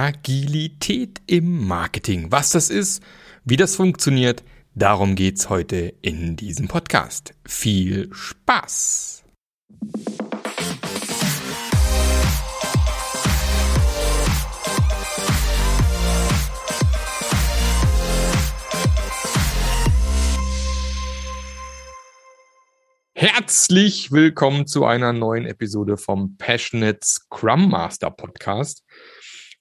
Agilität im Marketing. Was das ist, wie das funktioniert, darum geht's heute in diesem Podcast. Viel Spaß! Herzlich willkommen zu einer neuen Episode vom Passionate Scrum Master Podcast.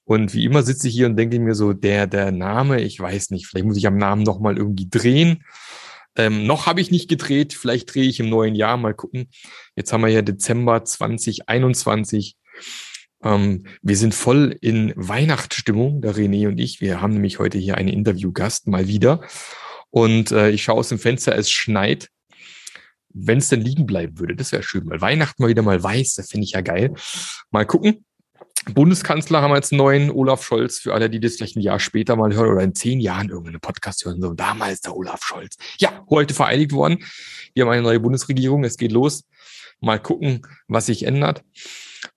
Und wie immer sitze ich hier und denke mir so, der, der Name, ich weiß nicht, vielleicht muss ich am Namen nochmal irgendwie drehen. Ähm, noch habe ich nicht gedreht, vielleicht drehe ich im neuen Jahr, mal gucken. Jetzt haben wir ja Dezember 2021. Ähm, wir sind voll in Weihnachtsstimmung, der René und ich. Wir haben nämlich heute hier einen Interviewgast mal wieder. Und äh, ich schaue aus dem Fenster, es schneit. Wenn es denn liegen bleiben würde, das wäre schön. Weil Weihnachten mal wieder mal weiß, das finde ich ja geil. Mal gucken. Bundeskanzler haben wir jetzt einen neuen, Olaf Scholz, für alle, die das vielleicht ein Jahr später mal hören oder in zehn Jahren irgendeinen Podcast hören, so damals der Olaf Scholz. Ja, heute vereidigt worden. Wir haben eine neue Bundesregierung, es geht los. Mal gucken, was sich ändert.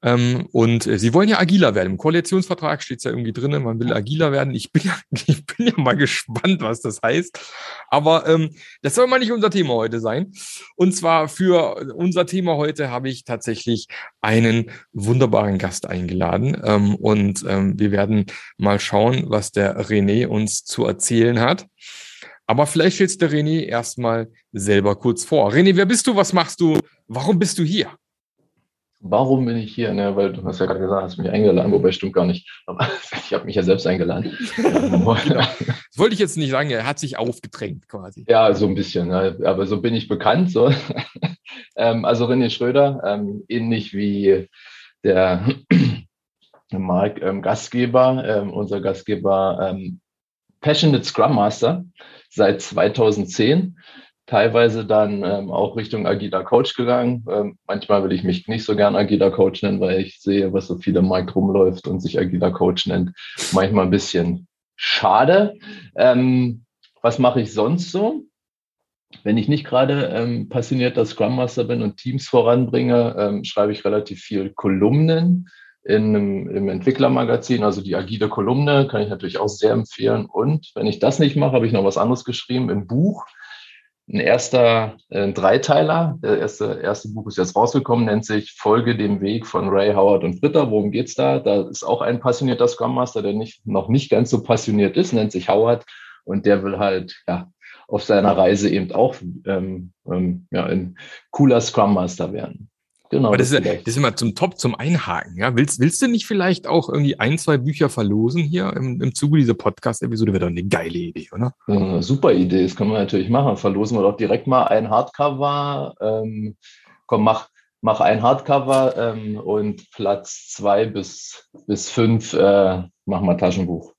Ähm, und äh, sie wollen ja agiler werden. Im Koalitionsvertrag steht es ja irgendwie drin, man will agiler werden. Ich bin ja, ich bin ja mal gespannt, was das heißt. Aber ähm, das soll mal nicht unser Thema heute sein. Und zwar für unser Thema heute habe ich tatsächlich einen wunderbaren Gast eingeladen. Ähm, und ähm, wir werden mal schauen, was der René uns zu erzählen hat. Aber vielleicht stellst der René erstmal selber kurz vor. René, wer bist du? Was machst du? Warum bist du hier? Warum bin ich hier? Ne, weil du hast ja gerade gesagt, hast mich eingeladen, wobei stimmt gar nicht. Aber ich habe mich ja selbst eingeladen. das wollte ich jetzt nicht sagen, er hat sich aufgedrängt quasi. Ja, so ein bisschen. Ne? Aber so bin ich bekannt. So. ähm, also René Schröder, ähm, ähnlich wie der Mark ähm, Gastgeber, ähm, unser Gastgeber ähm, Passionate Scrum Master seit 2010 teilweise dann ähm, auch Richtung agiler Coach gegangen. Ähm, manchmal will ich mich nicht so gern agiler Coach nennen, weil ich sehe, was so viel im Markt rumläuft und sich agiler Coach nennt. Manchmal ein bisschen schade. Ähm, was mache ich sonst so? Wenn ich nicht gerade ähm, passionierter Scrum Master bin und Teams voranbringe, ähm, schreibe ich relativ viel Kolumnen in einem, im Entwicklermagazin, also die agile Kolumne, kann ich natürlich auch sehr empfehlen. Und wenn ich das nicht mache, habe ich noch was anderes geschrieben im Buch ein erster äh, Dreiteiler. Der erste, erste Buch ist jetzt rausgekommen, nennt sich Folge dem Weg von Ray Howard und Britta. Worum geht's da? Da ist auch ein passionierter Scrum Master, der nicht, noch nicht ganz so passioniert ist, nennt sich Howard. Und der will halt, ja, auf seiner Reise eben auch ähm, ähm, ja, ein cooler Scrum Master werden. Genau. Aber das ist, das ist immer zum Top, zum Einhaken. Ja? Willst, willst du nicht vielleicht auch irgendwie ein, zwei Bücher verlosen hier im, im Zuge dieser Podcast-Episode? Wäre doch eine geile Idee, oder? Ja, super Idee, das können wir natürlich machen. Verlosen wir doch direkt mal ein Hardcover. Ähm, komm, mach, mach ein Hardcover ähm, und Platz zwei bis, bis fünf äh, machen wir Taschenbuch.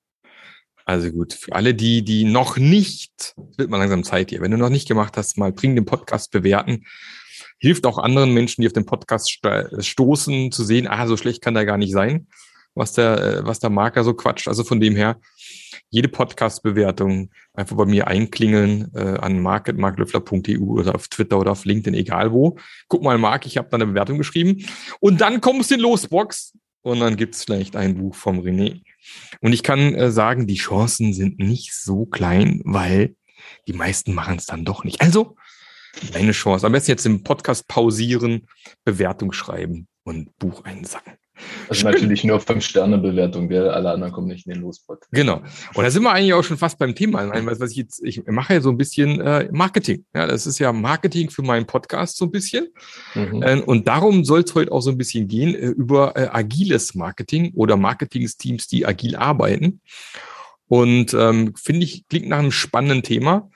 Also gut, für alle die, die noch nicht, wird mal langsam Zeit hier, wenn du noch nicht gemacht hast, mal bring den Podcast bewerten hilft auch anderen Menschen, die auf den Podcast stoßen, zu sehen, ah, so schlecht kann der gar nicht sein, was der, äh, was der Marker so quatscht. Also von dem her, jede Podcast-Bewertung einfach bei mir einklingeln äh, an marketmarklöffler.eu oder auf Twitter oder auf LinkedIn, egal wo. Guck mal, Mark, ich habe da eine Bewertung geschrieben. Und dann kommst du in Losbox und dann gibt's vielleicht ein Buch vom René. Und ich kann äh, sagen, die Chancen sind nicht so klein, weil die meisten machen es dann doch nicht. Also eine Chance. Am besten jetzt im Podcast pausieren, Bewertung schreiben und Buch einsacken. Also Schön. natürlich nur Fünf-Sterne-Bewertung, alle anderen kommen nicht in den Lospot. Genau. Und da sind wir eigentlich auch schon fast beim Thema. Was ich jetzt, ich mache ja so ein bisschen äh, Marketing. Ja, das ist ja Marketing für meinen Podcast so ein bisschen. Mhm. Äh, und darum soll es heute auch so ein bisschen gehen äh, über äh, agiles Marketing oder Marketingsteams, die agil arbeiten. Und ähm, finde ich, klingt nach einem spannenden Thema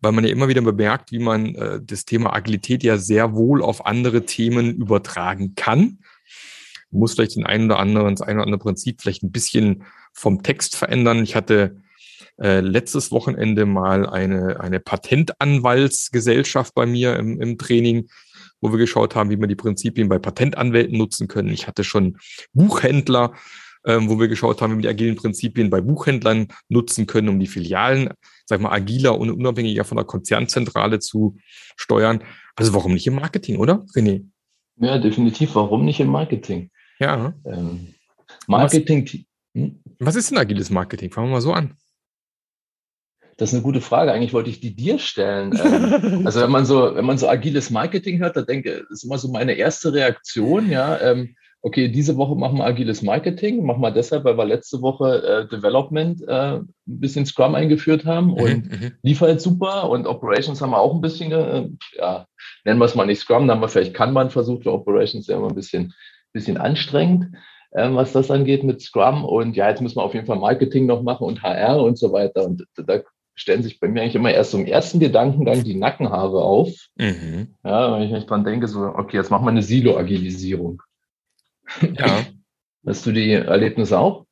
weil man ja immer wieder bemerkt, wie man äh, das Thema Agilität ja sehr wohl auf andere Themen übertragen kann. Man muss vielleicht den einen oder anderen, das eine oder andere Prinzip vielleicht ein bisschen vom Text verändern. Ich hatte äh, letztes Wochenende mal eine, eine Patentanwaltsgesellschaft bei mir im, im Training, wo wir geschaut haben, wie man die Prinzipien bei Patentanwälten nutzen können. Ich hatte schon Buchhändler, ähm, wo wir geschaut haben, wie wir die agilen Prinzipien bei Buchhändlern nutzen können, um die Filialen, sag mal, agiler und unabhängiger von der Konzernzentrale zu steuern. Also warum nicht im Marketing, oder, René? Ja, definitiv. Warum nicht im Marketing? Ja. Ähm, Marketing. Hm? Was ist denn agiles Marketing? Fangen wir mal so an. Das ist eine gute Frage. Eigentlich wollte ich die dir stellen. Ähm, also wenn man so, wenn man so agiles Marketing hört, da denke, ist immer so meine erste Reaktion, ja. Ähm, okay, diese Woche machen wir agiles Marketing, machen wir deshalb, weil wir letzte Woche äh, Development äh, ein bisschen Scrum eingeführt haben mhm, und mhm, lief halt super und Operations haben wir auch ein bisschen, äh, ja, nennen wir es mal nicht Scrum, dann haben wir vielleicht Kanban versucht, für Operations ja immer ein bisschen, bisschen anstrengend, äh, was das angeht mit Scrum und ja, jetzt müssen wir auf jeden Fall Marketing noch machen und HR und so weiter und da stellen sich bei mir eigentlich immer erst zum ersten Gedankengang die Nackenhaare auf. Mhm. Ja, wenn ich mich dran denke, so, okay, jetzt machen wir eine Silo-Agilisierung. Ja. Hast du die Erlebnisse auch?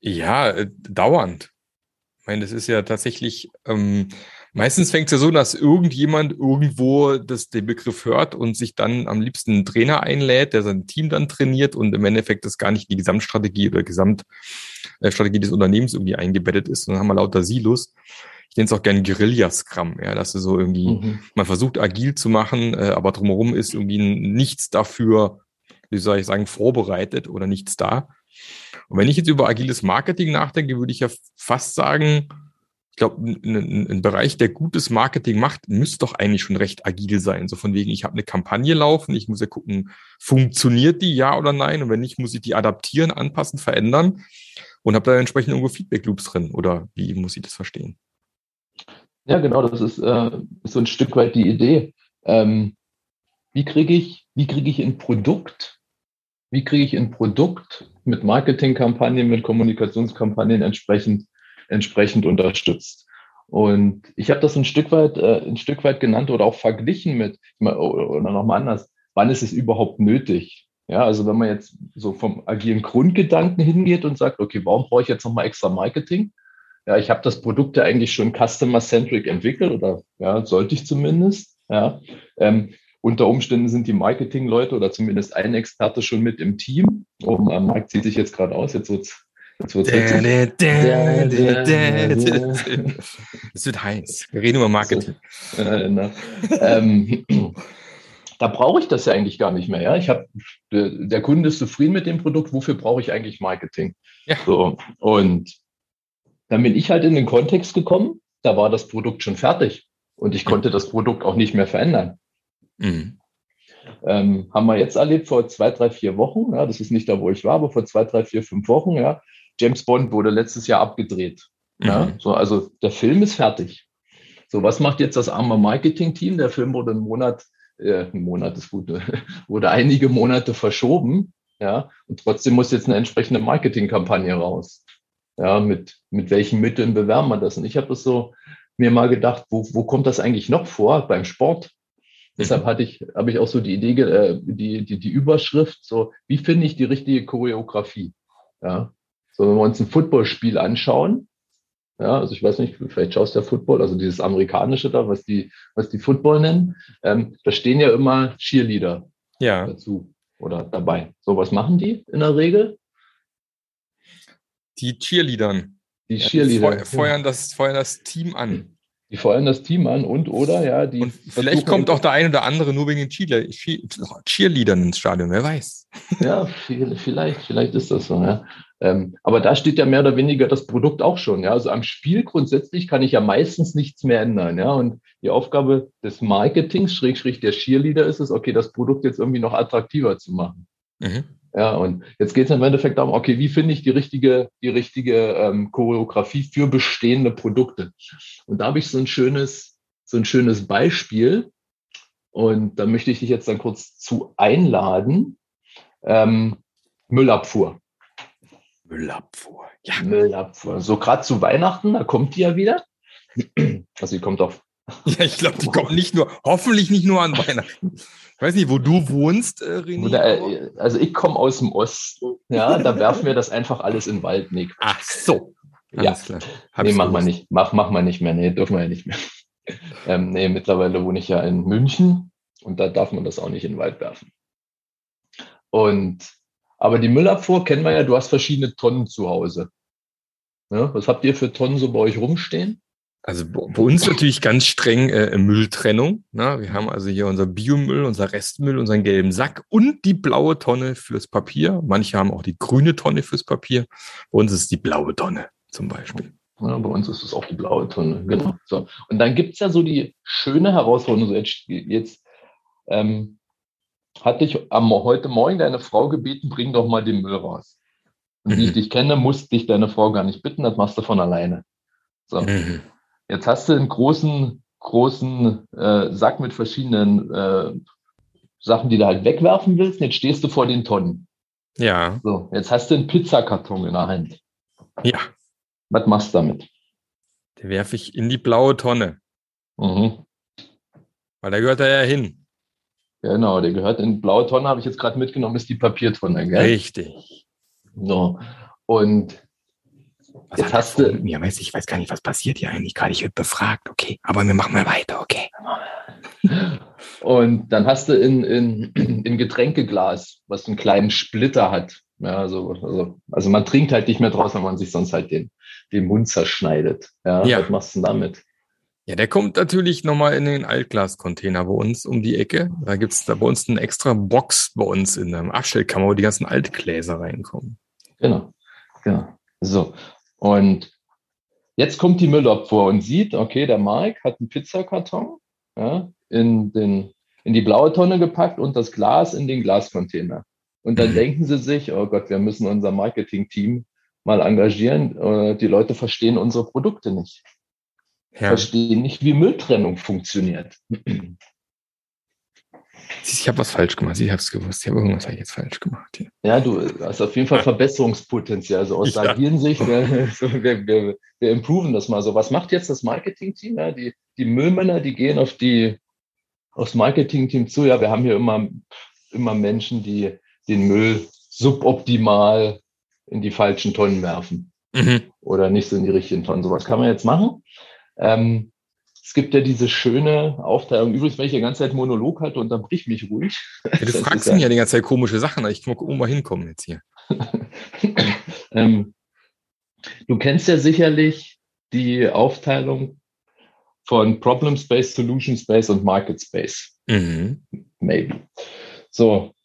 Ja, äh, dauernd. Ich meine, das ist ja tatsächlich, ähm, meistens fängt es ja so, dass irgendjemand irgendwo das, den Begriff hört und sich dann am liebsten einen Trainer einlädt, der sein Team dann trainiert und im Endeffekt das gar nicht die Gesamtstrategie oder Gesamtstrategie des Unternehmens irgendwie eingebettet ist. Und dann haben wir lauter Silos. Ich nenne es auch gerne Guerilla-Scrum, ja, dass du so irgendwie, mhm. man versucht agil zu machen, äh, aber drumherum ist irgendwie nichts dafür wie soll ich sagen, vorbereitet oder nichts da. Und wenn ich jetzt über agiles Marketing nachdenke, würde ich ja fast sagen, ich glaube, ein, ein, Bereich, der gutes Marketing macht, müsste doch eigentlich schon recht agil sein. So von wegen, ich habe eine Kampagne laufen, ich muss ja gucken, funktioniert die ja oder nein? Und wenn nicht, muss ich die adaptieren, anpassen, verändern und habe da entsprechend irgendwo Feedback-Loops drin. Oder wie muss ich das verstehen? Ja, genau, das ist, äh, so ein Stück weit die Idee. Ähm, wie kriege ich, wie kriege ich ein Produkt wie kriege ich ein Produkt mit Marketingkampagnen, mit Kommunikationskampagnen entsprechend, entsprechend unterstützt. Und ich habe das ein Stück weit, äh, ein Stück weit genannt oder auch verglichen mit, oder nochmal anders, wann ist es überhaupt nötig? Ja, also wenn man jetzt so vom agilen Grundgedanken hingeht und sagt, okay, warum brauche ich jetzt nochmal extra Marketing? Ja, ich habe das Produkt ja eigentlich schon customer-centric entwickelt oder ja, sollte ich zumindest. Ja, ähm, unter Umständen sind die Marketingleute oder zumindest ein Experte schon mit im Team. Oh, Markt zieht sich jetzt gerade aus, jetzt wird's es wird heiß. Wir reden über Marketing. Äh, ähm, da brauche ich das ja eigentlich gar nicht mehr. Ja? Ich habe der Kunde ist zufrieden mit dem Produkt. Wofür brauche ich eigentlich Marketing? Ja. So, und dann bin ich halt in den Kontext gekommen. Da war das Produkt schon fertig und ich konnte das Produkt auch nicht mehr verändern. Mhm. Ähm, haben wir jetzt erlebt vor zwei, drei, vier Wochen. Ja, das ist nicht da, wo ich war, aber vor zwei, drei, vier, fünf Wochen. Ja, James Bond wurde letztes Jahr abgedreht. Mhm. Ja, so, also der Film ist fertig. So, was macht jetzt das arme Marketing-Team? Der Film wurde einen Monat, äh, ein Monat ist gut, wurde einige Monate verschoben. Ja, und trotzdem muss jetzt eine entsprechende Marketingkampagne raus. Ja, mit, mit welchen Mitteln bewerben wir das? Und ich habe das so mir mal gedacht, wo, wo kommt das eigentlich noch vor? Beim Sport, Deshalb hatte ich, habe ich auch so die Idee, äh, die, die, die Überschrift, so, wie finde ich die richtige Choreografie? Ja. So, wenn wir uns ein Footballspiel anschauen, ja, also ich weiß nicht, vielleicht schaust du ja Football, also dieses amerikanische da, was die, was die Football nennen, ähm, da stehen ja immer Cheerleader ja. dazu oder dabei. So, was machen die in der Regel? Die Cheerleadern. Die Cheerleader. Ja, feuern, das, feuern das Team an. Die feuern das Team an und oder ja, die. Und vielleicht kommt auch der ein oder andere nur wegen den Cheerleadern ins Stadion, wer weiß. Ja, vielleicht, vielleicht ist das so, ja. Ähm, aber da steht ja mehr oder weniger das Produkt auch schon, ja. Also am Spiel grundsätzlich kann ich ja meistens nichts mehr ändern, ja. Und die Aufgabe des Marketings, Schrägstrich der Cheerleader ist es, okay, das Produkt jetzt irgendwie noch attraktiver zu machen. Mhm. Ja, und jetzt geht es im Endeffekt darum, okay, wie finde ich die richtige, die richtige ähm, Choreografie für bestehende Produkte? Und da habe ich so ein schönes, so ein schönes Beispiel. Und da möchte ich dich jetzt dann kurz zu einladen. Ähm, Müllabfuhr. Müllabfuhr, ja. Müllabfuhr. So gerade zu Weihnachten, da kommt die ja wieder. Also die kommt auf Ja, ich glaube, die kommen nicht nur, hoffentlich nicht nur an Weihnachten. Ich weiß nicht, wo du wohnst, äh, René. Äh, also ich komme aus dem Osten, ja, da werfen wir das einfach alles in Waldnick. Ach so. Ja, nee, mach mal nicht, mach, mach mal nicht mehr, nee, dürfen wir ja nicht mehr. Ähm, nee, mittlerweile wohne ich ja in München und da darf man das auch nicht in den Wald werfen. Und, aber die Müllabfuhr kennen wir ja, du hast verschiedene Tonnen zu Hause. Ja, was habt ihr für Tonnen so bei euch rumstehen? Also bei uns natürlich ganz streng äh, Mülltrennung. Ne? Wir haben also hier unser Biomüll, unser Restmüll, unseren gelben Sack und die blaue Tonne fürs Papier. Manche haben auch die grüne Tonne fürs Papier. Bei uns ist die blaue Tonne zum Beispiel. Ja, bei uns ist es auch die blaue Tonne, genau. So. Und dann gibt's ja so die schöne Herausforderung. So jetzt, jetzt ähm, hatte ich am, heute Morgen deine Frau gebeten, bring doch mal den Müll raus. Und wie ich mhm. dich kenne, musste dich deine Frau gar nicht bitten, das machst du von alleine. So. Jetzt hast du einen großen, großen äh, Sack mit verschiedenen äh, Sachen, die du halt wegwerfen willst. Jetzt stehst du vor den Tonnen. Ja. So, jetzt hast du einen Pizzakarton in der Hand. Ja. Was machst du damit? Den werfe ich in die blaue Tonne. Mhm. Weil da gehört er ja hin. Genau, der gehört in die blaue Tonne, habe ich jetzt gerade mitgenommen, ist die Papiertonne, gell? Richtig. So. Und was Jetzt hast du. Mir weiß ich weiß gar nicht, was passiert hier eigentlich gerade. Ich werde befragt, okay. Aber wir machen mal weiter, okay. Und dann hast du in, in, in Getränkeglas, was einen kleinen Splitter hat. Ja, also, also, also man trinkt halt nicht mehr draus, wenn man sich sonst halt den, den Mund zerschneidet. Ja, ja. was machst du denn damit? Ja, der kommt natürlich nochmal in den Altglascontainer bei uns um die Ecke. Da gibt's da bei uns eine extra Box bei uns in der Abstellkammer, wo die ganzen Altgläser reinkommen. Genau, genau. So, und jetzt kommt die Müllabfuhr und sieht, okay, der Mark hat einen Pizzakarton ja, in, den, in die blaue Tonne gepackt und das Glas in den Glascontainer. Und dann mhm. denken sie sich, oh Gott, wir müssen unser Marketing-Team mal engagieren. Äh, die Leute verstehen unsere Produkte nicht. Ja. Verstehen nicht, wie Mülltrennung funktioniert. Ich habe was falsch gemacht. Ich habe es gewusst. Ich habe irgendwas habe ich jetzt falsch gemacht. Hier. Ja, du hast auf jeden Fall Verbesserungspotenzial. Also aus ja. Sicht, wir, wir, wir, wir improven das mal so. Was macht jetzt das Marketing-Team? Ja, die, die Müllmänner, die gehen auf die aufs Marketing-Team zu. Ja, wir haben hier immer, immer Menschen, die den Müll suboptimal in die falschen Tonnen werfen. Mhm. Oder nicht so in die richtigen Tonnen. So was kann man jetzt machen. Ähm, es gibt ja diese schöne Aufteilung. Übrigens, wenn ich die ganze Zeit Monolog hatte, unterbrich mich ruhig. Ja, du fragst mich ja die ganze Zeit komische Sachen. Ich wo wir hinkommen jetzt hier. ähm, du kennst ja sicherlich die Aufteilung von Problem Space, Solution Space und Market Space. Mhm. Maybe. So.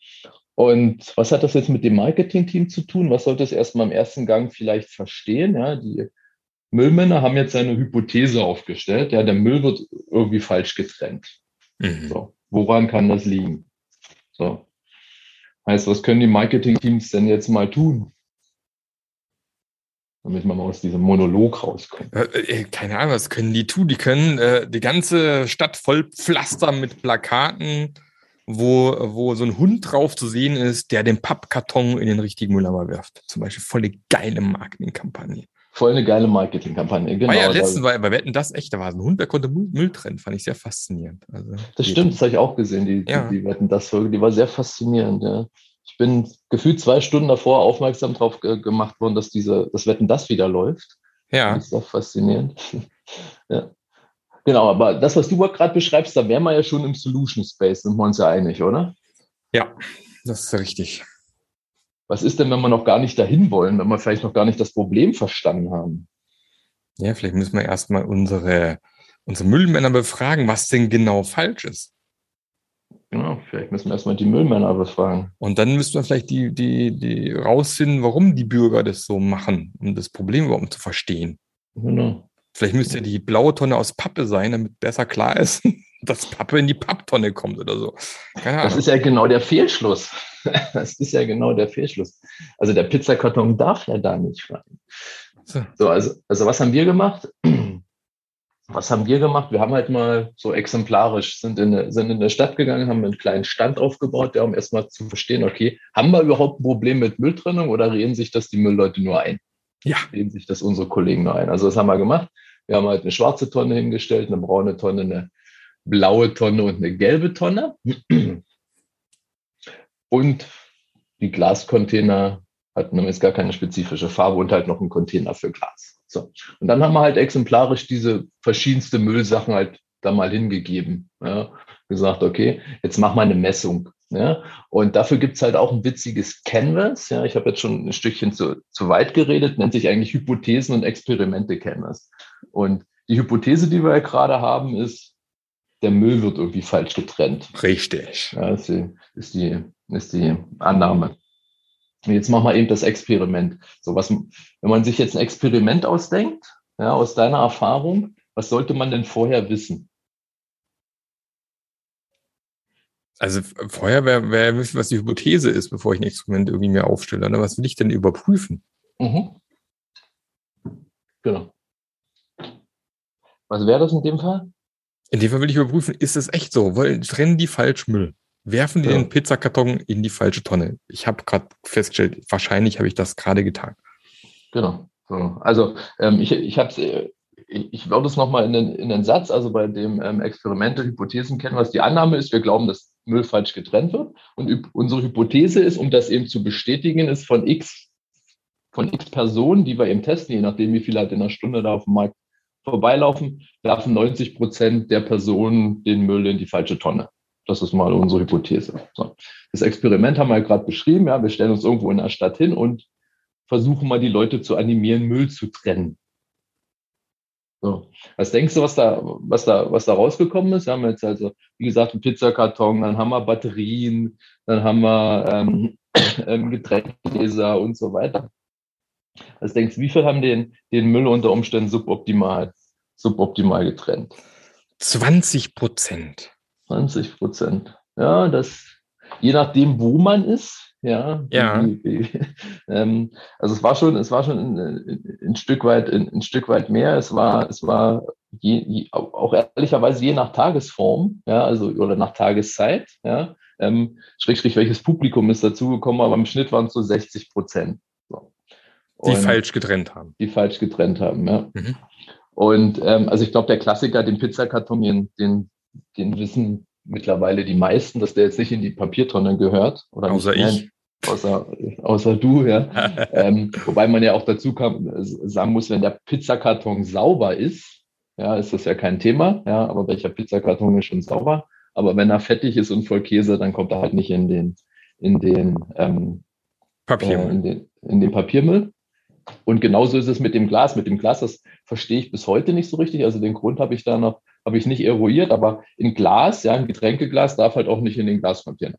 Und was hat das jetzt mit dem Marketing-Team zu tun? Was sollte es erstmal im ersten Gang vielleicht verstehen? Ja, die Müllmänner haben jetzt eine Hypothese aufgestellt, ja, der Müll wird irgendwie falsch getrennt. Mhm. So, woran kann das liegen? So. Heißt, was können die Marketing-Teams denn jetzt mal tun? Damit man mal aus diesem Monolog rauskommt. Äh, äh, keine Ahnung, was können die tun? Die können äh, die ganze Stadt voll pflastern mit Plakaten, wo, wo so ein Hund drauf zu sehen ist, der den Pappkarton in den richtigen Mülleimer wirft. Zum Beispiel voll eine geile Marketingkampagne. Voll eine geile Marketingkampagne. Genau. War ja letztens bei, bei Wetten das echt, da war so ein Hund, der konnte Müll trennen, fand ich sehr faszinierend. Also, das stimmt, das habe ich auch gesehen, die, ja. die, die Wetten das Folge, die war sehr faszinierend, ja. Ich bin gefühlt zwei Stunden davor aufmerksam darauf gemacht worden, dass diese, das Wetten das wieder läuft. Ja. Das ist auch faszinierend. ja. Genau, aber das, was du gerade beschreibst, da wären wir ja schon im Solution Space, sind wir uns ja einig, oder? Ja, das ist richtig was ist denn, wenn wir noch gar nicht dahin wollen, wenn wir vielleicht noch gar nicht das Problem verstanden haben? Ja, vielleicht müssen wir erstmal unsere, unsere Müllmänner befragen, was denn genau falsch ist. Genau, vielleicht müssen wir erstmal die Müllmänner befragen. Und dann müssen wir vielleicht die, die, die rausfinden, warum die Bürger das so machen, um das Problem überhaupt zu verstehen. Genau. Vielleicht müsste ja die blaue Tonne aus Pappe sein, damit besser klar ist, dass Pappe in die Papptonne kommt oder so. Keine Ahnung. Das ist ja genau der Fehlschluss. Das ist ja genau der Fehlschluss. Also der Pizzakarton darf ja da nicht rein. So, also, also was haben wir gemacht? Was haben wir gemacht? Wir haben halt mal so exemplarisch, sind in, sind in der Stadt gegangen, haben einen kleinen Stand aufgebaut, ja, um erstmal zu verstehen, okay, haben wir überhaupt ein Problem mit Mülltrennung oder reden sich das die Müllleute nur ein? Ja. Reden sich das unsere Kollegen nur ein? Also das haben wir gemacht. Wir haben halt eine schwarze Tonne hingestellt, eine braune Tonne, eine blaue Tonne und eine gelbe Tonne. Und die Glascontainer hatten jetzt gar keine spezifische Farbe und halt noch einen Container für Glas. So. Und dann haben wir halt exemplarisch diese verschiedenste Müllsachen halt da mal hingegeben. Ja. Gesagt, okay, jetzt mach mal eine Messung. Ja. Und dafür gibt's halt auch ein witziges Canvas. Ja. Ich habe jetzt schon ein Stückchen zu, zu weit geredet, nennt sich eigentlich Hypothesen und Experimente Canvas. Und die Hypothese, die wir ja gerade haben, ist, der Müll wird irgendwie falsch getrennt. Richtig. Ja, die, ist, die, ist die Annahme. Und jetzt machen wir eben das Experiment. So was, wenn man sich jetzt ein Experiment ausdenkt, ja, aus deiner Erfahrung, was sollte man denn vorher wissen? Also vorher wäre wär wissen, was die Hypothese ist, bevor ich ein Experiment irgendwie mir aufstelle. Oder was will ich denn überprüfen? Mhm. Genau. Was wäre das in dem Fall? In dem Fall will ich überprüfen, ist es echt so? Weil trennen die falsch Müll? Werfen die Ja. den Pizzakarton in die falsche Tonne? Ich habe gerade festgestellt, wahrscheinlich habe ich das gerade getan. Genau. So. Also ähm, ich, ich habe ich, ich würde es nochmal in den, in den Satz, also bei dem ähm, Experimente, Hypothesen kennen, was die Annahme ist, wir glauben, dass Müll falsch getrennt wird. Und unsere Hypothese ist, um das eben zu bestätigen, ist von X, von X Personen, die wir eben testen, je nachdem, wie viele halt in einer Stunde da auf dem Markt vorbeilaufen, werfen 90 Prozent der Personen den Müll in die falsche Tonne. Das ist mal unsere Hypothese. So. Das Experiment haben wir gerade beschrieben. Ja, wir stellen uns irgendwo in der Stadt hin und versuchen mal die Leute zu animieren, Müll zu trennen. So. Was denkst du, was da, was da, was da rausgekommen ist? Wir haben jetzt also, wie gesagt, einen Pizzakarton, dann haben wir Batterien, dann haben wir ähm, ähm, und so weiter. Was denkst du, wie viel haben den, den Müll unter Umständen suboptimal, suboptimal getrennt? 20 Prozent. 20 Prozent. Ja, das, je nachdem, wo man ist, ja. Ja. Ähm, also es war schon, es war schon ein, ein, Stück weit, ein, ein Stück weit mehr. Es war, es war je, je, auch ehrlicherweise je nach Tagesform, ja, also oder nach Tageszeit, ja. Ähm, Schrägstrich, welches Publikum ist dazugekommen, aber im Schnitt waren es so 60 Prozent. So. Die falsch getrennt haben. die falsch getrennt haben. Ja. Mhm. Und ähm, also ich glaube, der Klassiker, den Pizzakarton, den, den, den wissen mittlerweile die meisten, dass der jetzt nicht in die Papiertonne gehört. Oder Außer nicht, ich. Nein, außer, außer du, ja. ähm, wobei man ja auch dazu kam, äh, sagen muss, wenn der Pizzakarton sauber ist, ja, ist das ja kein Thema, ja, aber welcher Pizzakarton ist schon sauber? Aber wenn er fettig ist und voll Käse, dann kommt er halt nicht in den, in den, ähm, Papier. äh, in, den, in den Papiermüll. Und genauso ist es mit dem Glas. Mit dem Glas, das verstehe ich bis heute nicht so richtig. Also den Grund habe ich da noch, habe ich nicht eruiert, aber in Glas, ja, ein Getränkeglas darf halt auch nicht in den Glascontainer.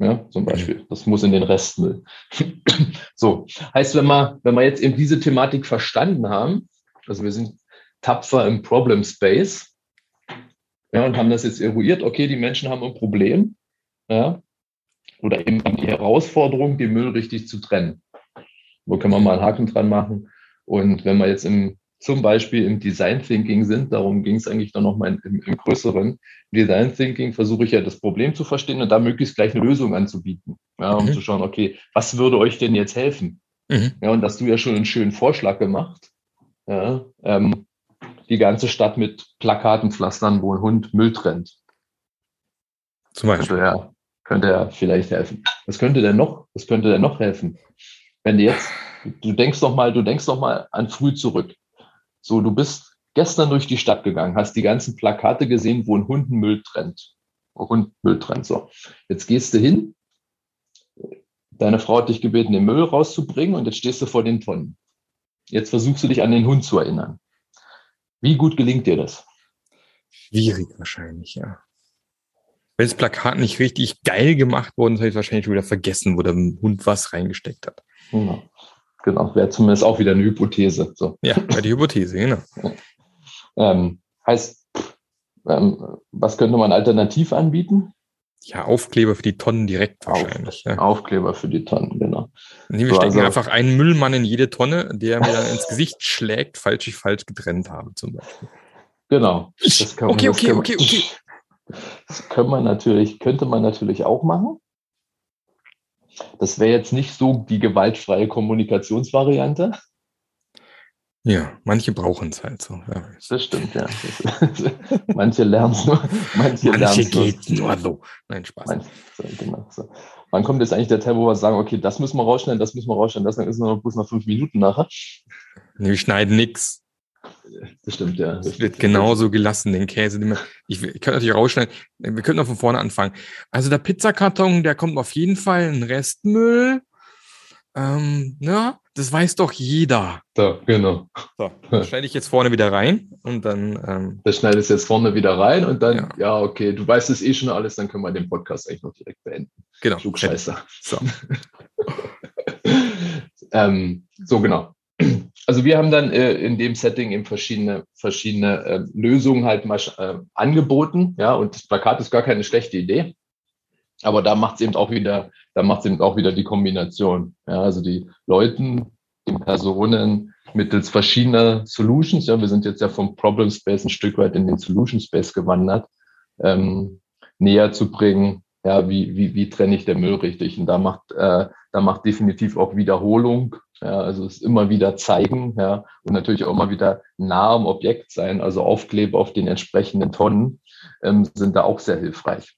Ja, zum Beispiel. Das muss in den Restmüll. so. Heißt, wenn wir, wenn wir jetzt eben diese Thematik verstanden haben, also wir sind tapfer im Problem Space, ja, und haben das jetzt eruiert, okay, die Menschen haben ein Problem, ja, oder eben die Herausforderung, den Müll richtig zu trennen. Wo können wir mal einen Haken dran machen? Und wenn wir jetzt im, zum Beispiel im Design Thinking sind, darum ging es eigentlich dann nochmal im, im größeren Design Thinking, versuche ich ja das Problem zu verstehen und da möglichst gleich eine Lösung anzubieten. Ja, um Mhm. zu schauen, okay, was würde euch denn jetzt helfen? Mhm. Ja, und hast du ja schon einen schönen Vorschlag gemacht. Ja, ähm, die ganze Stadt mit Plakaten pflastern, wo ein Hund Müll trennt. Zum Beispiel. Könnte ja, könnte ja vielleicht helfen. Was könnte denn noch? Was könnte denn noch helfen? Wenn du jetzt, du denkst doch mal, du denkst doch mal an früh zurück. So, du bist gestern durch die Stadt gegangen, hast die ganzen Plakate gesehen, wo ein Hund Müll trennt. Hund Müll trennt. So. Jetzt gehst du hin. Deine Frau hat dich gebeten, den Müll rauszubringen und jetzt stehst du vor den Tonnen. Jetzt versuchst du dich an den Hund zu erinnern. Wie gut gelingt dir das? Schwierig wahrscheinlich, ja. Wenn das Plakat nicht richtig geil gemacht worden ist, habe ich wahrscheinlich schon wieder vergessen, wo der Hund was reingesteckt hat. Genau. Genau, wäre zumindest auch wieder eine Hypothese. So. Ja, bei die Hypothese, genau. Ähm, heißt, ähm, was könnte man alternativ anbieten? Ja, Aufkleber für die Tonnen direkt Auf- wahrscheinlich. Ja. Aufkleber für die Tonnen, genau. Nee, wir So, stecken also- einfach einen Müllmann in jede Tonne, der mir dann ins Gesicht schlägt, falls ich falsch getrennt habe, zum Beispiel. Genau. Das kann man- okay, das okay, kann okay, okay. Das können man natürlich, könnte man natürlich auch machen. Das wäre jetzt nicht so die gewaltfreie Kommunikationsvariante. Ja, manche brauchen es halt so. Ja. Das stimmt, ja. Manche lernen es nur. Manche, Manche geht nur so. Nein, Spaß. Manche, so, genau, so. Wann kommt jetzt eigentlich der Teil, wo wir sagen, okay, das müssen wir rausschneiden, das müssen wir rausschneiden, das ist nur noch bloß noch fünf Minuten nachher? Nee, wir schneiden nix. Das stimmt, ja. Das wird genauso gelassen, den Käse. Den wir, ich, ich könnte natürlich rausschneiden. Wir könnten auch von vorne anfangen. Also der Pizzakarton, der kommt auf jeden Fall in Restmüll. ähm, na, das weiß doch jeder. So, genau. So, das schneide ich jetzt vorne wieder rein und dann. Ähm, das schneidest jetzt vorne wieder rein und dann, Ja. ja. okay, du weißt es eh schon alles, dann können wir den Podcast eigentlich noch direkt beenden. genau. Klugscheißer. So. ähm, so genau. Also wir haben dann äh, in dem Setting eben verschiedene, verschiedene äh, Lösungen halt mal äh, angeboten. Ja, und das Plakat ist gar keine schlechte Idee. Aber da macht es eben auch wieder, da macht es eben auch wieder die Kombination. Ja, also die Leuten, den Personen mittels verschiedener Solutions, ja, wir sind jetzt ja vom Problem Space ein Stück weit in den Solution Space gewandert, ähm, näher zu bringen, ja, wie, wie, wie trenne ich den Müll richtig? Und da macht, äh, da macht definitiv auch Wiederholung, ja, also es immer wieder zeigen, ja, und natürlich auch immer wieder nah am Objekt sein, also Aufkleber auf den entsprechenden Tonnen, ähm, sind da auch sehr hilfreich.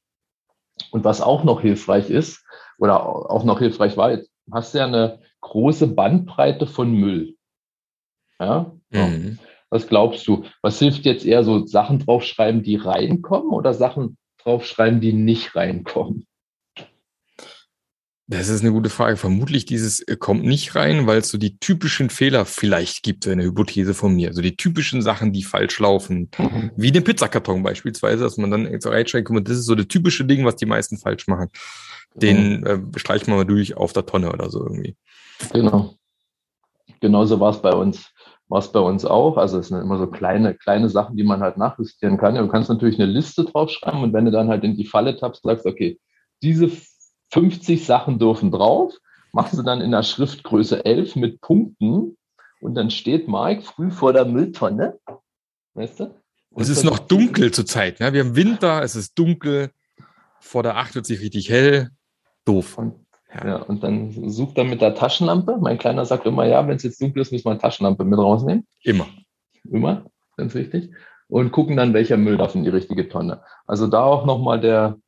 Und was auch noch hilfreich ist, oder auch noch hilfreich war, jetzt hast du ja eine große Bandbreite von Müll. Ja. Mhm. Was glaubst du? Was hilft jetzt eher so Sachen draufschreiben, die reinkommen oder Sachen draufschreiben, die nicht reinkommen? Das ist eine gute Frage. Vermutlich dieses äh, kommt nicht rein, weil es so die typischen Fehler vielleicht gibt, so eine Hypothese von mir. So die typischen Sachen, die falsch laufen. Wie den Pizzakarton beispielsweise, dass man dann jetzt reinschreibt, guck mal, das ist so das typische Ding, was die meisten falsch machen. Den äh, streichen wir mal durch auf der Tonne oder so irgendwie. Genau. Genauso war es bei uns, war es bei uns auch. Also es sind immer so kleine, kleine Sachen, die man halt nachjustieren kann. Ja, du kannst natürlich eine Liste draufschreiben und wenn du dann halt in die Falle tappst, sagst, okay, diese 50 Sachen dürfen drauf, machst du dann in der Schriftgröße 11 mit Punkten und dann steht Mark früh vor der Mülltonne. Weißt du? Und Es ist noch dunkel zur Zeit. Ne? Wir haben Winter, es ist dunkel. Vor der Acht wird sich richtig hell. Doof. Und, ja, und dann sucht er mit der Taschenlampe. Mein Kleiner sagt immer, ja, wenn es jetzt dunkel ist, müssen wir eine Taschenlampe mit rausnehmen. Immer. Immer, ganz wichtig. Und gucken dann, welcher Müll darf in die richtige Tonne. Also da auch nochmal der,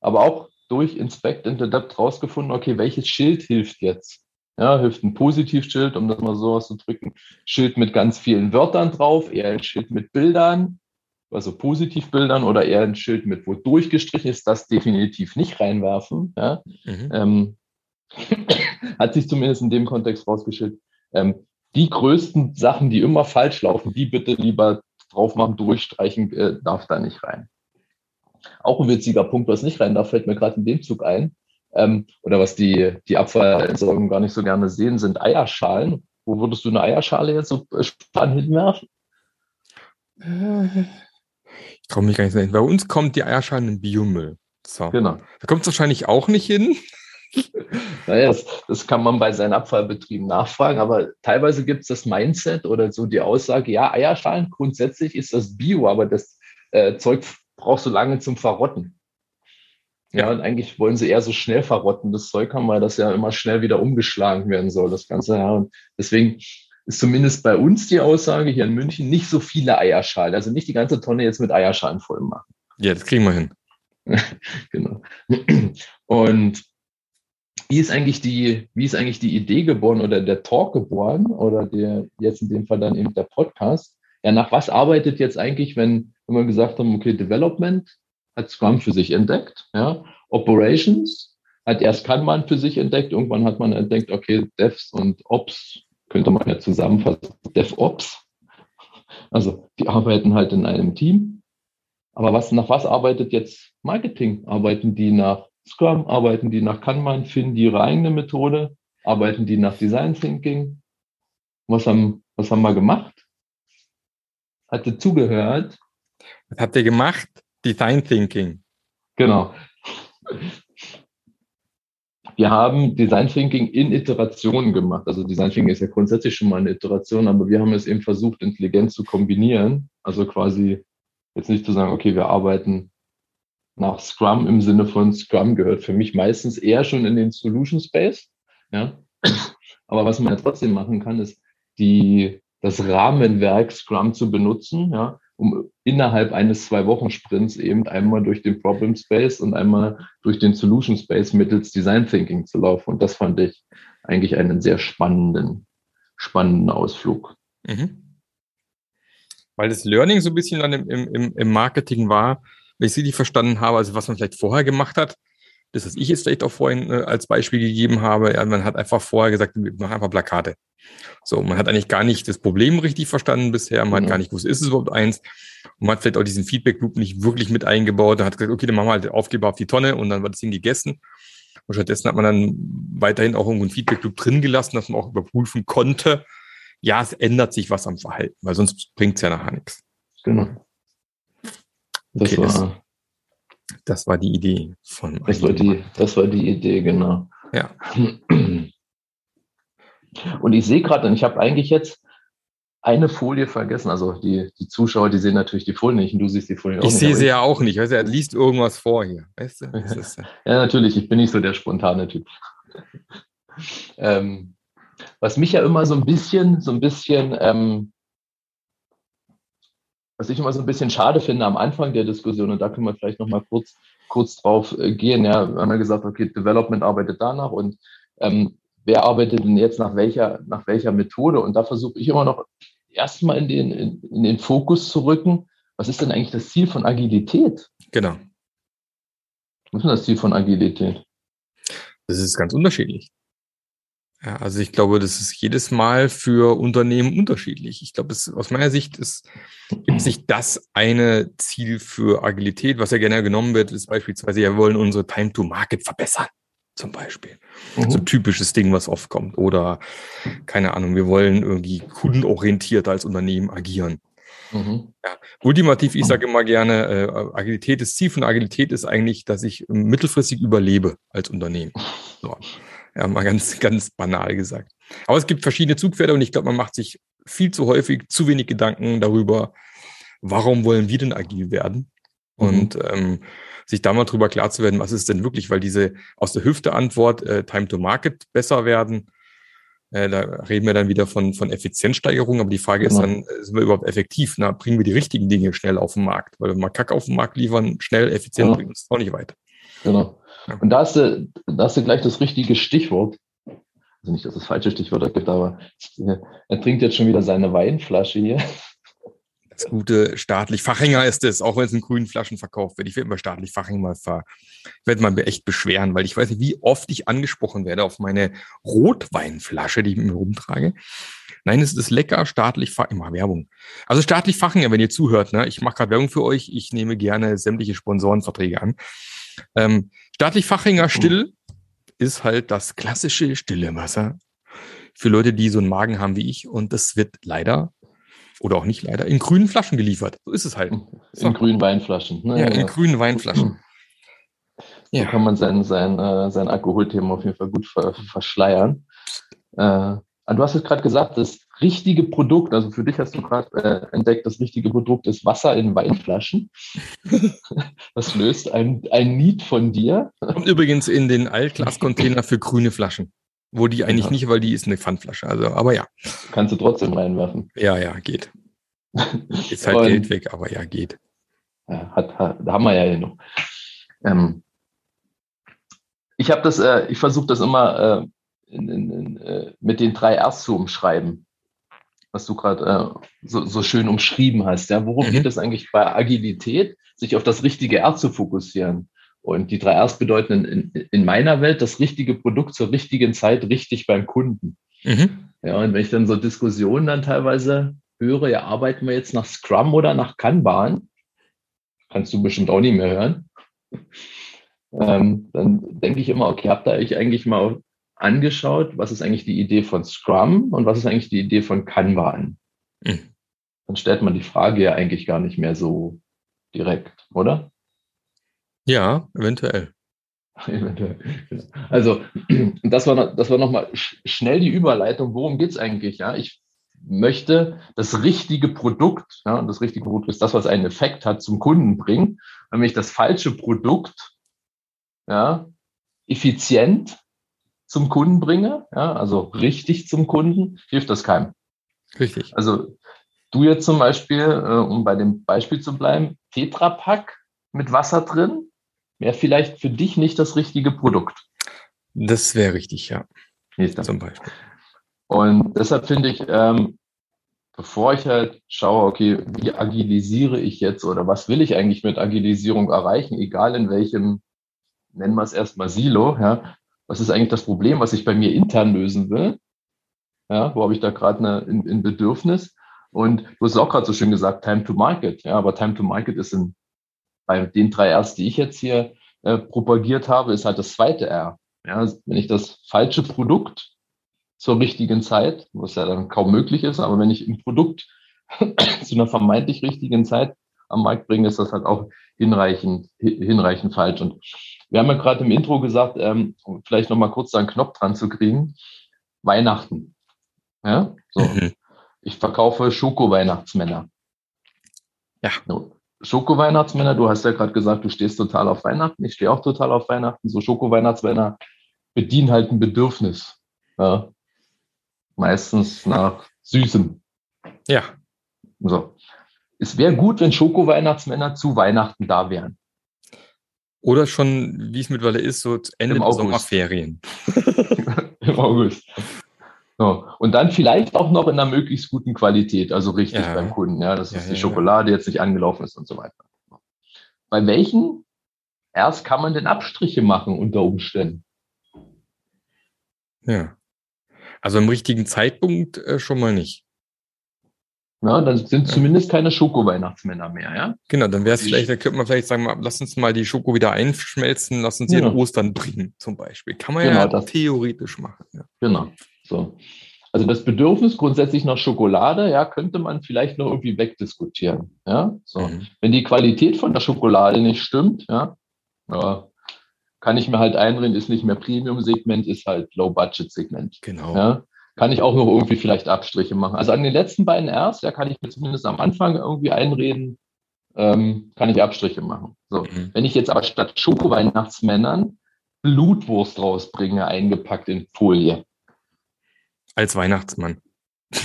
aber auch durch Inspect and Adapt rausgefunden, okay, welches Schild hilft jetzt? Ja, hilft ein Positivschild, um das mal so auszudrücken. Schild mit ganz vielen Wörtern drauf, eher ein Schild mit Bildern, also Positivbildern oder eher ein Schild mit, wo durchgestrichen ist, das definitiv nicht reinwerfen. Ja, Mhm. ähm, hat sich zumindest in dem Kontext rausgestellt. Ähm, die größten Sachen, die immer falsch laufen, die bitte lieber drauf machen, durchstreichen, äh, darf da nicht rein. Auch ein witziger Punkt, was nicht rein darf, fällt mir gerade in dem Zug ein. Ähm, oder was die, die Abfallentsorgung gar nicht so gerne sehen, sind Eierschalen. Wo würdest du eine Eierschale jetzt so spontan hinwerfen? Ich mich gar nicht sagen. Bei uns kommt die Eierschalen in Biomüll. So. Genau. Da kommt es wahrscheinlich auch nicht hin. Naja, das, das kann man bei seinen Abfallbetrieben nachfragen, aber teilweise gibt es das Mindset oder so die Aussage, ja, Eierschalen, grundsätzlich ist das Bio, aber das äh, Zeug braucht so lange zum Verrotten. Ja, Ja. und eigentlich wollen sie eher so schnell verrotten, das Zeug haben, weil das ja immer schnell wieder umgeschlagen werden soll, das Ganze. Ja, und deswegen ist zumindest bei uns die Aussage hier in München nicht so viele Eierschalen, also nicht die ganze Tonne jetzt mit Eierschalen voll machen. Ja, das kriegen wir hin. genau. Und wie ist eigentlich die, wie ist eigentlich die Idee geboren oder der Talk geboren oder der jetzt in dem Fall dann eben der Podcast? Ja, nach was arbeitet jetzt eigentlich, wenn, wenn wir gesagt haben, okay, Development hat Scrum für sich entdeckt, ja, Operations hat erst Kanban für sich entdeckt, irgendwann hat man entdeckt, okay, Devs und Ops könnte man ja zusammenfassen, DevOps. Also die arbeiten halt in einem Team. Aber was, nach was arbeitet jetzt Marketing? Arbeiten die nach Scrum? Arbeiten die nach Kanban? Finden die ihre eigene Methode? Arbeiten die nach Design Thinking? Was haben, was haben wir gemacht? Hatte zugehört? Was habt ihr gemacht? Design Thinking. Genau. Wir haben Design Thinking in Iterationen gemacht. Also Design Thinking ist ja grundsätzlich schon mal eine Iteration, aber wir haben es eben versucht, intelligent zu kombinieren. Also quasi jetzt nicht zu sagen, okay, wir arbeiten nach Scrum im Sinne von Scrum gehört für mich meistens eher schon in den Solution Space. Ja. Aber was man ja trotzdem machen kann, ist die, das Rahmenwerk Scrum zu benutzen, ja, um innerhalb eines zwei Wochen Sprints eben einmal durch den Problem Space und einmal durch den Solution Space mittels Design Thinking zu laufen. Und das fand ich eigentlich einen sehr spannenden, spannenden Ausflug. Mhm. Weil das Learning so ein bisschen dann im, im, im Marketing war, wenn ich es richtig verstanden habe, also was man vielleicht vorher gemacht hat, das, was ich jetzt vielleicht auch vorhin äh, als Beispiel gegeben habe, ja, man hat einfach vorher gesagt, wir machen einfach Plakate. So, man hat eigentlich gar nicht das Problem richtig verstanden bisher, man mhm. hat gar nicht gewusst, ist es überhaupt eins? Und man hat vielleicht auch diesen Feedback Loop nicht wirklich mit eingebaut. Da hat gesagt, okay, dann machen wir halt Aufkleber auf die Tonne und dann wird das Ding gegessen. Und stattdessen hat man dann weiterhin auch irgendwo einen Feedback Loop drin gelassen, dass man auch überprüfen konnte, ja, es ändert sich was am Verhalten, weil sonst bringt es ja nachher nichts. Genau. Das, okay, war, das, war die Idee von. Das war die, das war die Idee, genau. Ja. Und ich sehe gerade, und ich habe eigentlich jetzt eine Folie vergessen. Also die, die Zuschauer, die sehen natürlich die Folie nicht und du siehst die Folie auch ich nicht. Ich sehe sie ja auch nicht. Weißt du, er liest irgendwas vor hier. Weißt du? ja, natürlich. Ich bin nicht so der spontane Typ. ähm, was mich ja immer so ein bisschen, so ein bisschen, ähm, was ich immer so ein bisschen schade finde am Anfang der Diskussion, und da können wir vielleicht nochmal kurz, kurz drauf äh, gehen. Ja, wir haben ja gesagt, okay, Development arbeitet danach und ähm, wer arbeitet denn jetzt nach welcher, nach welcher Methode? Und da versuche ich immer noch erstmal in den, in, in den Fokus zu rücken. Was ist denn eigentlich das Ziel von Agilität? Genau. Was ist denn das Ziel von Agilität? Das ist ganz unterschiedlich. Ja, also ich glaube, das ist jedes Mal für Unternehmen unterschiedlich. Ich glaube, es, aus meiner Sicht ist, gibt es nicht das eine Ziel für Agilität, was ja gerne genommen wird, ist beispielsweise, wir wollen unsere Time to Market verbessern zum Beispiel. Mhm. So ein typisches Ding, was oft kommt. Oder, keine Ahnung, wir wollen irgendwie kundenorientiert als Unternehmen agieren. Mhm. Ja. Ultimativ, ich sage immer gerne, äh, Agilität, das Ziel von Agilität ist eigentlich, dass ich mittelfristig überlebe als Unternehmen. So. Ja, mal ganz, ganz banal gesagt. Aber es gibt verschiedene Zugpferde und ich glaube, man macht sich viel zu häufig zu wenig Gedanken darüber, warum wollen wir denn agil werden? Mhm. Und ähm, sich da mal drüber klar zu werden, was ist denn wirklich, weil diese aus der Hüfte Antwort, äh, Time to Market besser werden, äh, da reden wir dann wieder von, von Effizienzsteigerung, aber die Frage genau. ist dann, äh, sind wir überhaupt effektiv? Na, bringen wir die richtigen Dinge schnell auf den Markt? Weil wir mal Kack auf den Markt liefern, schnell, effizient genau. bringen, ist auch nicht weit. Genau. Und da hast du, da hast du gleich das richtige Stichwort. Also nicht, dass es das falsche Stichwort gibt, aber er trinkt jetzt schon wieder seine Weinflasche hier. Das gute staatlich Fachinger ist es, auch wenn es in grünen Flaschen verkauft wird. Ich werde mal staatlich Fachinger mal ver, ich werde mal echt beschweren, weil ich weiß nicht, wie oft ich angesprochen werde auf meine Rotweinflasche, die ich mit mir rumtrage. Nein, es ist lecker, staatlich Fachinger. Mache Werbung. Also staatlich Fachinger, wenn ihr zuhört, ne? Ich mache gerade Werbung für euch. Ich nehme gerne sämtliche Sponsorenverträge an. Ähm, staatlich Fachinger still ist halt das klassische stille Wasser für Leute, die so einen Magen haben wie ich. Und das wird leider oder auch nicht leider, in grünen Flaschen geliefert. So ist es halt. So. In grünen Weinflaschen. Ne? Ja, in ja. grünen Weinflaschen. Ja. So kann man sein, sein, äh, sein Alkoholthema auf jeden Fall gut ver verschleiern. Äh, du hast jetzt gerade gesagt, das richtige Produkt, also für dich hast du gerade äh, entdeckt, das richtige Produkt ist Wasser in Weinflaschen. das löst ein, ein Need von dir. Kommt übrigens in den Altglascontainer für grüne Flaschen. Wo die eigentlich ja. nicht, weil die ist eine Pfandflasche. Also, aber ja. Kannst du trotzdem reinwerfen. Ja, ja, geht. Ist halt Geld weg, aber ja, geht. Ja, hat, hat, da haben wir ja noch. Ähm, ich habe das, äh, ich versuche das immer äh, in, in, in, äh, mit den drei Rs zu umschreiben, was du gerade äh, so, so schön umschrieben hast. Ja, worum mhm. geht es eigentlich bei Agilität, sich auf das richtige R zu fokussieren? Und die drei Rs bedeuten in, in, meiner Welt das richtige Produkt zur richtigen Zeit richtig beim Kunden. Mhm. Ja, und wenn ich dann so Diskussionen dann teilweise höre, ja, arbeiten wir jetzt nach Scrum oder nach Kanban, kannst du bestimmt auch nicht mehr hören, ähm, dann denke ich immer, okay, habt ihr euch eigentlich mal angeschaut, was ist eigentlich die Idee von Scrum und was ist eigentlich die Idee von Kanban? Mhm. Dann stellt man die Frage ja eigentlich gar nicht mehr so direkt, oder? Ja, eventuell. Eventuell. Also, das war, das war nochmal schnell die Überleitung. Worum geht es eigentlich? Ja, ich möchte das richtige Produkt, ja, und das richtige Produkt ist das, was einen Effekt hat, zum Kunden bringen. Wenn ich das falsche Produkt, ja, effizient zum Kunden bringe, ja, also richtig zum Kunden, hilft das keinem. Richtig. Also, du jetzt zum Beispiel, äh, um bei dem Beispiel zu bleiben, Tetrapack mit Wasser drin, wäre vielleicht für dich nicht das richtige Produkt. Das wäre richtig, ja. Zum Beispiel. Und deshalb finde ich, ähm, bevor ich halt schaue, okay, wie agilisiere ich jetzt oder was will ich eigentlich mit Agilisierung erreichen, egal in welchem, nennen wir es erstmal Silo, ja, was ist eigentlich das Problem, was ich bei mir intern lösen will? Ja, wo habe ich da gerade ein, Bedürfnis? Und du hast auch gerade so schön gesagt, Time to Market. Ja, aber Time to Market ist in, bei den drei Rs, die ich jetzt hier äh, propagiert habe, ist halt das zweite R. Ja, wenn ich das falsche Produkt zur richtigen Zeit, was ja dann kaum möglich ist, aber wenn ich ein Produkt zu einer vermeintlich richtigen Zeit am Markt bringe, ist das halt auch hinreichend, hinreichend falsch. Und wir haben ja gerade im Intro gesagt, ähm, vielleicht nochmal kurz da einen Knopf dran zu kriegen. Weihnachten. Ja, so. Mhm. Ich verkaufe Schoko-Weihnachtsmänner. Ja. Schoko-Weihnachtsmänner, du hast ja gerade gesagt, du stehst total auf Weihnachten. Ich stehe auch total auf Weihnachten. So Schoko-Weihnachtsmänner bedienen halt ein Bedürfnis. Ja. Meistens nach Süßem. Ja. So. Es wäre gut, wenn Schoko-Weihnachtsmänner zu Weihnachten da wären. Oder schon, wie es mittlerweile ist, so Ende Im der Sommerferien. Im August. So. Und dann vielleicht auch noch in einer möglichst guten Qualität, also richtig ja. beim Kunden, ja, dass ja, die Schokolade jetzt nicht angelaufen ist und so weiter. Bei welchen erst kann man denn Abstriche machen unter Umständen? Ja. Also im richtigen Zeitpunkt äh, schon mal nicht. Ja, dann sind zumindest keine Schoko-Weihnachtsmänner mehr, ja? Genau, dann wäre es vielleicht, da könnte man vielleicht sagen, lass uns mal die Schoko wieder einschmelzen, lass uns sie genau. in Ostern bringen, zum Beispiel. Kann man genau, ja das, theoretisch machen. Ja. Genau. So. Also das Bedürfnis grundsätzlich nach Schokolade, ja, könnte man vielleicht noch irgendwie wegdiskutieren. Ja, so. Mhm. Wenn die Qualität von der Schokolade nicht stimmt, ja, ja kann ich mir halt einreden, ist nicht mehr Premium-Segment, ist halt Low-Budget-Segment. Genau. Ja, kann ich auch noch irgendwie vielleicht Abstriche machen. Also an den letzten beiden Rs, ja, kann ich mir zumindest am Anfang irgendwie einreden, ähm, kann ich Abstriche machen. So. Mhm. Wenn ich jetzt aber statt Schoko-Weihnachtsmännern Blutwurst rausbringe, eingepackt in Folie, als Weihnachtsmann.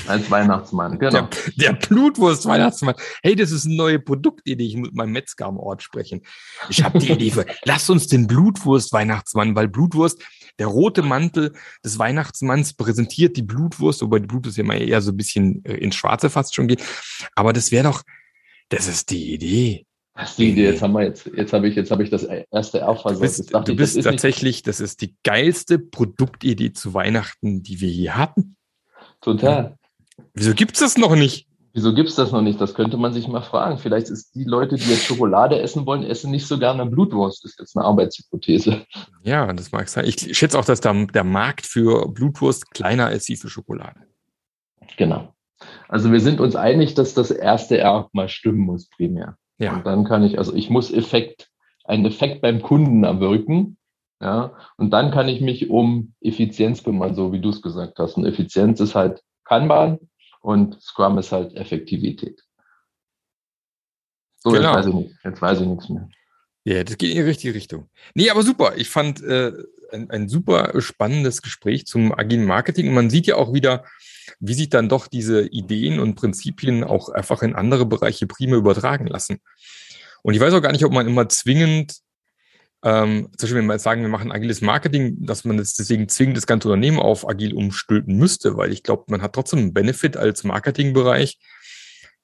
Als Weihnachtsmann, genau. Der, der Blutwurst-Weihnachtsmann. Hey, das ist eine neue Produktidee. Ich muss mit meinem Metzger am Ort sprechen. Ich habe die Idee für, lass uns den Blutwurst-Weihnachtsmann, weil Blutwurst, der rote Mantel des Weihnachtsmanns präsentiert die Blutwurst, wobei die Blutwurst ja mal eher so ein bisschen äh, ins Schwarze fast schon geht. Aber das wäre doch, das ist die Idee. Das ist die Idee. Jetzt haben wir jetzt, jetzt habe ich, jetzt habe ich das erste R Du bist, du ich, bist tatsächlich, das ist die geilste Produktidee zu Weihnachten, die wir je hatten. Total. Wieso gibt's das noch nicht? Wieso gibt's das noch nicht? Das könnte man sich mal fragen. Vielleicht ist die Leute, die jetzt Schokolade essen wollen, essen nicht so gerne Blutwurst. Das ist jetzt eine Arbeitshypothese. Ja, das mag sein. Ich schätze auch, dass der, der Markt für Blutwurst kleiner ist wie für Schokolade. Genau. Also wir sind uns einig, dass das erste R mal stimmen muss primär. Ja. Und dann kann ich, also ich muss Effekt, einen Effekt beim Kunden erwirken. Ja, und dann kann ich mich um Effizienz kümmern, so wie du es gesagt hast. Und Effizienz ist halt Kanban und Scrum ist halt Effektivität. So, genau. jetzt weiß ich nicht, jetzt weiß ich nichts mehr. Ja, das geht in die richtige Richtung. Nee, aber super. Ich fand äh, ein, ein super spannendes Gespräch zum agilen Marketing. Und man sieht ja auch wieder, wie sich dann doch diese Ideen und Prinzipien auch einfach in andere Bereiche prima übertragen lassen. Und ich weiß auch gar nicht, ob man immer zwingend, ähm, zum Beispiel, wenn wir jetzt sagen, wir machen agiles Marketing, dass man jetzt deswegen zwingend das ganze Unternehmen auf agil umstülpen müsste, weil ich glaube, man hat trotzdem einen Benefit als Marketingbereich,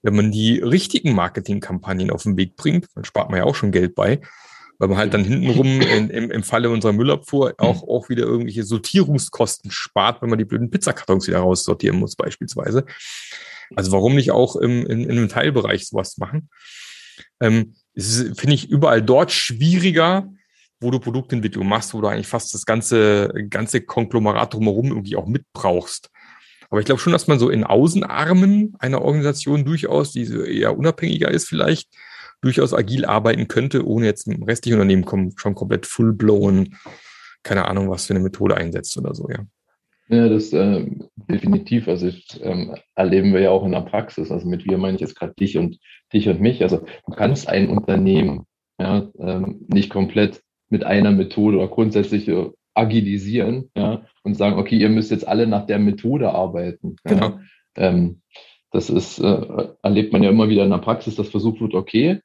wenn man die richtigen Marketingkampagnen auf den Weg bringt, dann spart man ja auch schon Geld bei weil man halt dann hintenrum in, im, im Falle unserer Müllabfuhr auch, auch wieder irgendwelche Sortierungskosten spart, wenn man die blöden Pizzakartons wieder raussortieren muss beispielsweise. Also warum nicht auch im, in, in einem Teilbereich sowas machen? Ähm, es ist, finde ich, überall dort schwieriger, wo du Produktentwicklung machst, wo du eigentlich fast das ganze, ganze Konglomerat drumherum irgendwie auch mitbrauchst. Aber ich glaube schon, dass man so in Außenarmen einer Organisation durchaus, die eher unabhängiger ist vielleicht, durchaus agil arbeiten könnte, ohne jetzt im restlichen Unternehmen schon komplett full-blown, keine Ahnung, was für eine Methode einsetzt oder so, ja. Ja, das äh, definitiv. Also ich, ähm, erleben wir ja auch in der Praxis. Also mit wir meine ich jetzt gerade dich und dich und mich. Also du kannst ein Unternehmen ja, ähm, nicht komplett mit einer Methode oder grundsätzlich äh, agilisieren ja, und sagen, okay, ihr müsst jetzt alle nach der Methode arbeiten. Genau. Ja. Ähm, das ist, äh, erlebt man ja immer wieder in der Praxis, dass versucht wird, okay,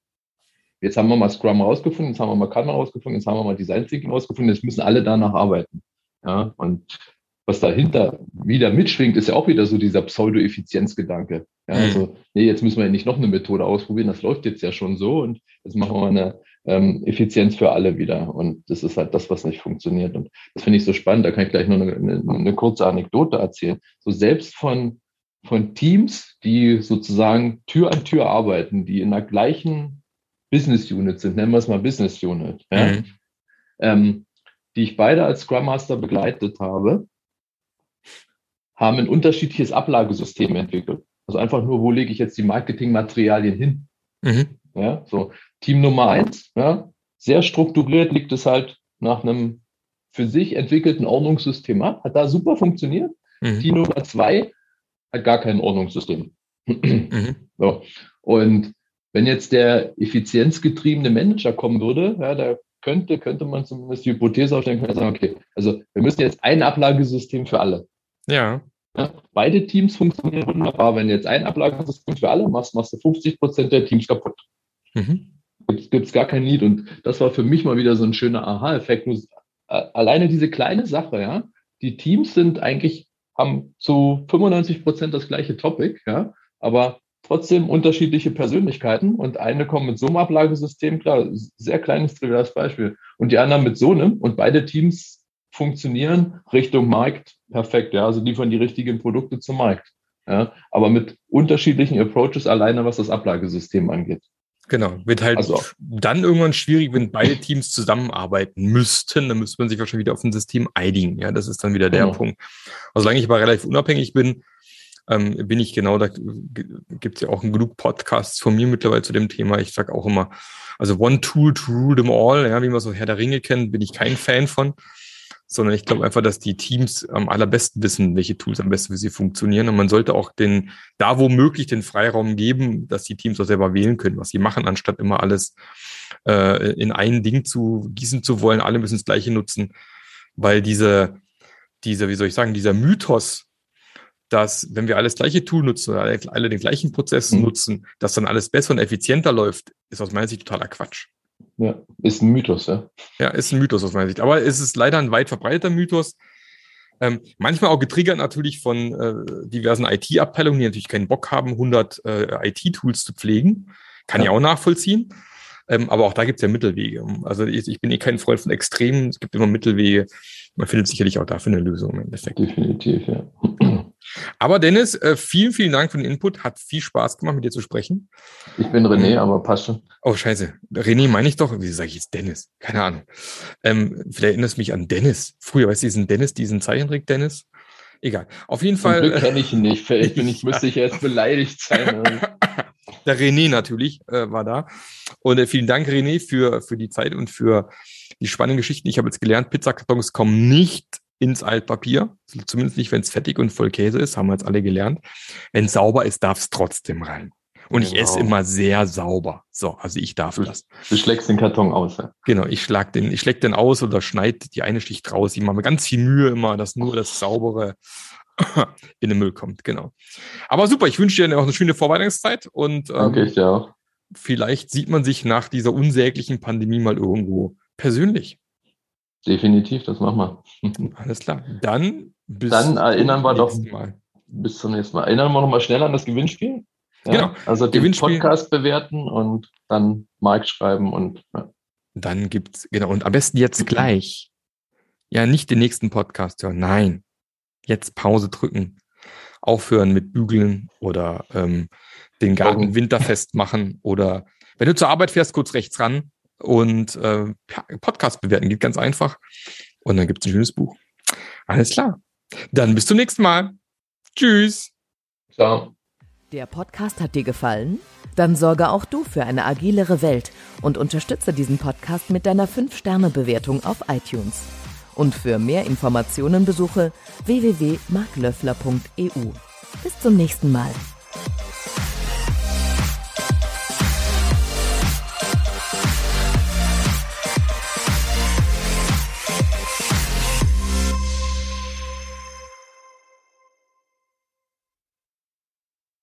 Jetzt haben wir mal Scrum rausgefunden, jetzt haben wir mal Kanban rausgefunden, jetzt haben wir mal Design Thinking rausgefunden, jetzt müssen alle danach arbeiten. Ja, und was dahinter wieder mitschwingt, ist ja auch wieder so dieser Pseudo-Effizienzgedanke. Ja, mhm. also, nee, jetzt müssen wir ja nicht noch eine Methode ausprobieren, das läuft jetzt ja schon so und jetzt machen wir eine, ähm, Effizienz für alle wieder. Und das ist halt das, was nicht funktioniert. Und das finde ich so spannend. Da kann ich gleich nur eine, eine, eine kurze Anekdote erzählen. So selbst von, von Teams, die sozusagen Tür an Tür arbeiten, die in der gleichen Business Unit sind, nennen wir es mal Business Unit, ja? Mhm. Ähm, die ich beide als Scrum Master begleitet habe, haben ein unterschiedliches Ablagesystem entwickelt. Also einfach nur, wo lege ich jetzt die Marketingmaterialien hin? Mhm. Ja, so Team Nummer eins, ja, sehr strukturiert liegt es halt nach einem für sich entwickelten Ordnungssystem ab, hat da super funktioniert. Mhm. Team Nummer zwei hat gar kein Ordnungssystem. Mhm. So. Und wenn jetzt der effizienzgetriebene Manager kommen würde, ja, da könnte, könnte man zumindest die Hypothese aufstellen können, sagen, okay, also wir müssen jetzt ein Ablagesystem für alle. Ja. ja. Beide Teams funktionieren wunderbar. Wenn du jetzt ein Ablagesystem für alle machst, machst du 50 Prozent der Teams kaputt. Mhm. Gibt es gar kein Lied. Und das war für mich mal wieder so ein schöner Aha-Effekt. Alleine diese kleine Sache, ja. Die Teams sind eigentlich, haben zu 95 Prozent das gleiche Topic, ja. Aber trotzdem unterschiedliche Persönlichkeiten und eine kommt mit so einem Ablagesystem, klar, sehr kleines, triviales Beispiel, und die anderen mit so einem und beide Teams funktionieren Richtung Markt perfekt, ja, also liefern die richtigen Produkte zum Markt, ja, aber mit unterschiedlichen Approaches alleine, was das Ablagesystem angeht. Genau, wird halt also, dann irgendwann schwierig, wenn beide Teams zusammenarbeiten müssten, dann müsste man sich wahrscheinlich wieder auf ein System einigen, ja, das ist dann wieder der genau. Punkt. Also solange ich aber relativ unabhängig bin, ähm, bin ich genau, da gibt es ja auch genug Podcasts von mir mittlerweile zu dem Thema. Ich sage auch immer, also One Tool to rule them all, ja, wie man so Herr der Ringe kennt, bin ich kein Fan von, sondern ich glaube einfach, dass die Teams am allerbesten wissen, welche Tools am besten für sie funktionieren. Und man sollte auch den, da wo möglich, den Freiraum geben, dass die Teams auch selber wählen können, was sie machen, anstatt immer alles äh, in ein Ding zu gießen zu wollen. Alle müssen das Gleiche nutzen, weil diese, diese, wie soll ich sagen, dieser Mythos, dass wenn wir alles gleiche Tool nutzen, alle, alle den gleichen Prozess mhm. nutzen, dass dann alles besser und effizienter läuft, ist aus meiner Sicht totaler Quatsch. Ja, ist ein Mythos, ja. Ja, ist ein Mythos aus meiner Sicht. Aber es ist leider ein weit verbreiteter Mythos. Ähm, manchmal auch getriggert natürlich von äh, diversen IT-Abteilungen, die natürlich keinen Bock haben, 100 äh, IT-Tools zu pflegen. Kann ja. ich auch nachvollziehen. Ähm, aber auch da gibt es ja Mittelwege. Also ich, ich, bin eh kein Freund von Extremen. Es gibt immer Mittelwege. Man findet sicherlich auch dafür eine Lösung im Endeffekt. Definitiv, ja. Aber Dennis, äh, vielen, vielen Dank für den Input. Hat viel Spaß gemacht, mit dir zu sprechen. Ich bin René, ähm, aber passt schon. Oh, scheiße. René meine ich doch. Wie sage ich jetzt Dennis? Keine Ahnung. Ähm, vielleicht erinnerst du mich an Dennis. Früher, weißt du, diesen Dennis, diesen Zeichentrick Dennis? Egal. Auf jeden Fall. Glück kenne ich ihn nicht. Ich, bin, ich müsste ich erst beleidigt sein. Der René natürlich äh, war da. Und äh, vielen Dank, René, für, für die Zeit und für die spannenden Geschichten. Ich habe jetzt gelernt, Pizzakartons kommen nicht ins Altpapier. Zumindest nicht, wenn es fettig und voll Käse ist, haben wir jetzt alle gelernt. Wenn es sauber ist, darf es trotzdem rein. Und genau. ich esse genau. immer sehr sauber. So, also ich darf du, das. Du schlägst den Karton aus, ja? Genau, ich schlag den, ich schläg den aus oder schneide die eine Schicht raus. Ich mache mir ganz viel Mühe immer, dass nur das Saubere in den Müll kommt, genau. Aber super, ich wünsche dir auch eine schöne Vorweihnachtszeit und ähm, Danke, ich dir auch. vielleicht sieht man sich nach dieser unsäglichen Pandemie mal irgendwo persönlich. Definitiv, das machen wir. Alles klar. Dann bis Dann erinnern wir doch Mal. bis zum nächsten Mal. Erinnern wir noch mal schnell an das Gewinnspiel. Ja? Genau. Also den Podcast bewerten und dann Mike schreiben und ja. dann gibt's genau und am besten jetzt gleich. Ja, nicht den nächsten Podcast hören. Nein, jetzt Pause drücken, aufhören mit Bügeln oder ähm, den Garten winterfest machen oder wenn du zur Arbeit fährst, kurz rechts ran und äh, Podcast bewerten. Geht ganz einfach. Und dann gibt es ein schönes Buch. Alles klar. Dann bis zum nächsten Mal. Tschüss. Ciao. Der Podcast hat dir gefallen? Dann sorge auch du für eine agilere Welt und unterstütze diesen Podcast mit deiner 5-Sterne-Bewertung auf iTunes. Und für mehr Informationen besuche www.marklöffler.eu. Bis zum nächsten Mal.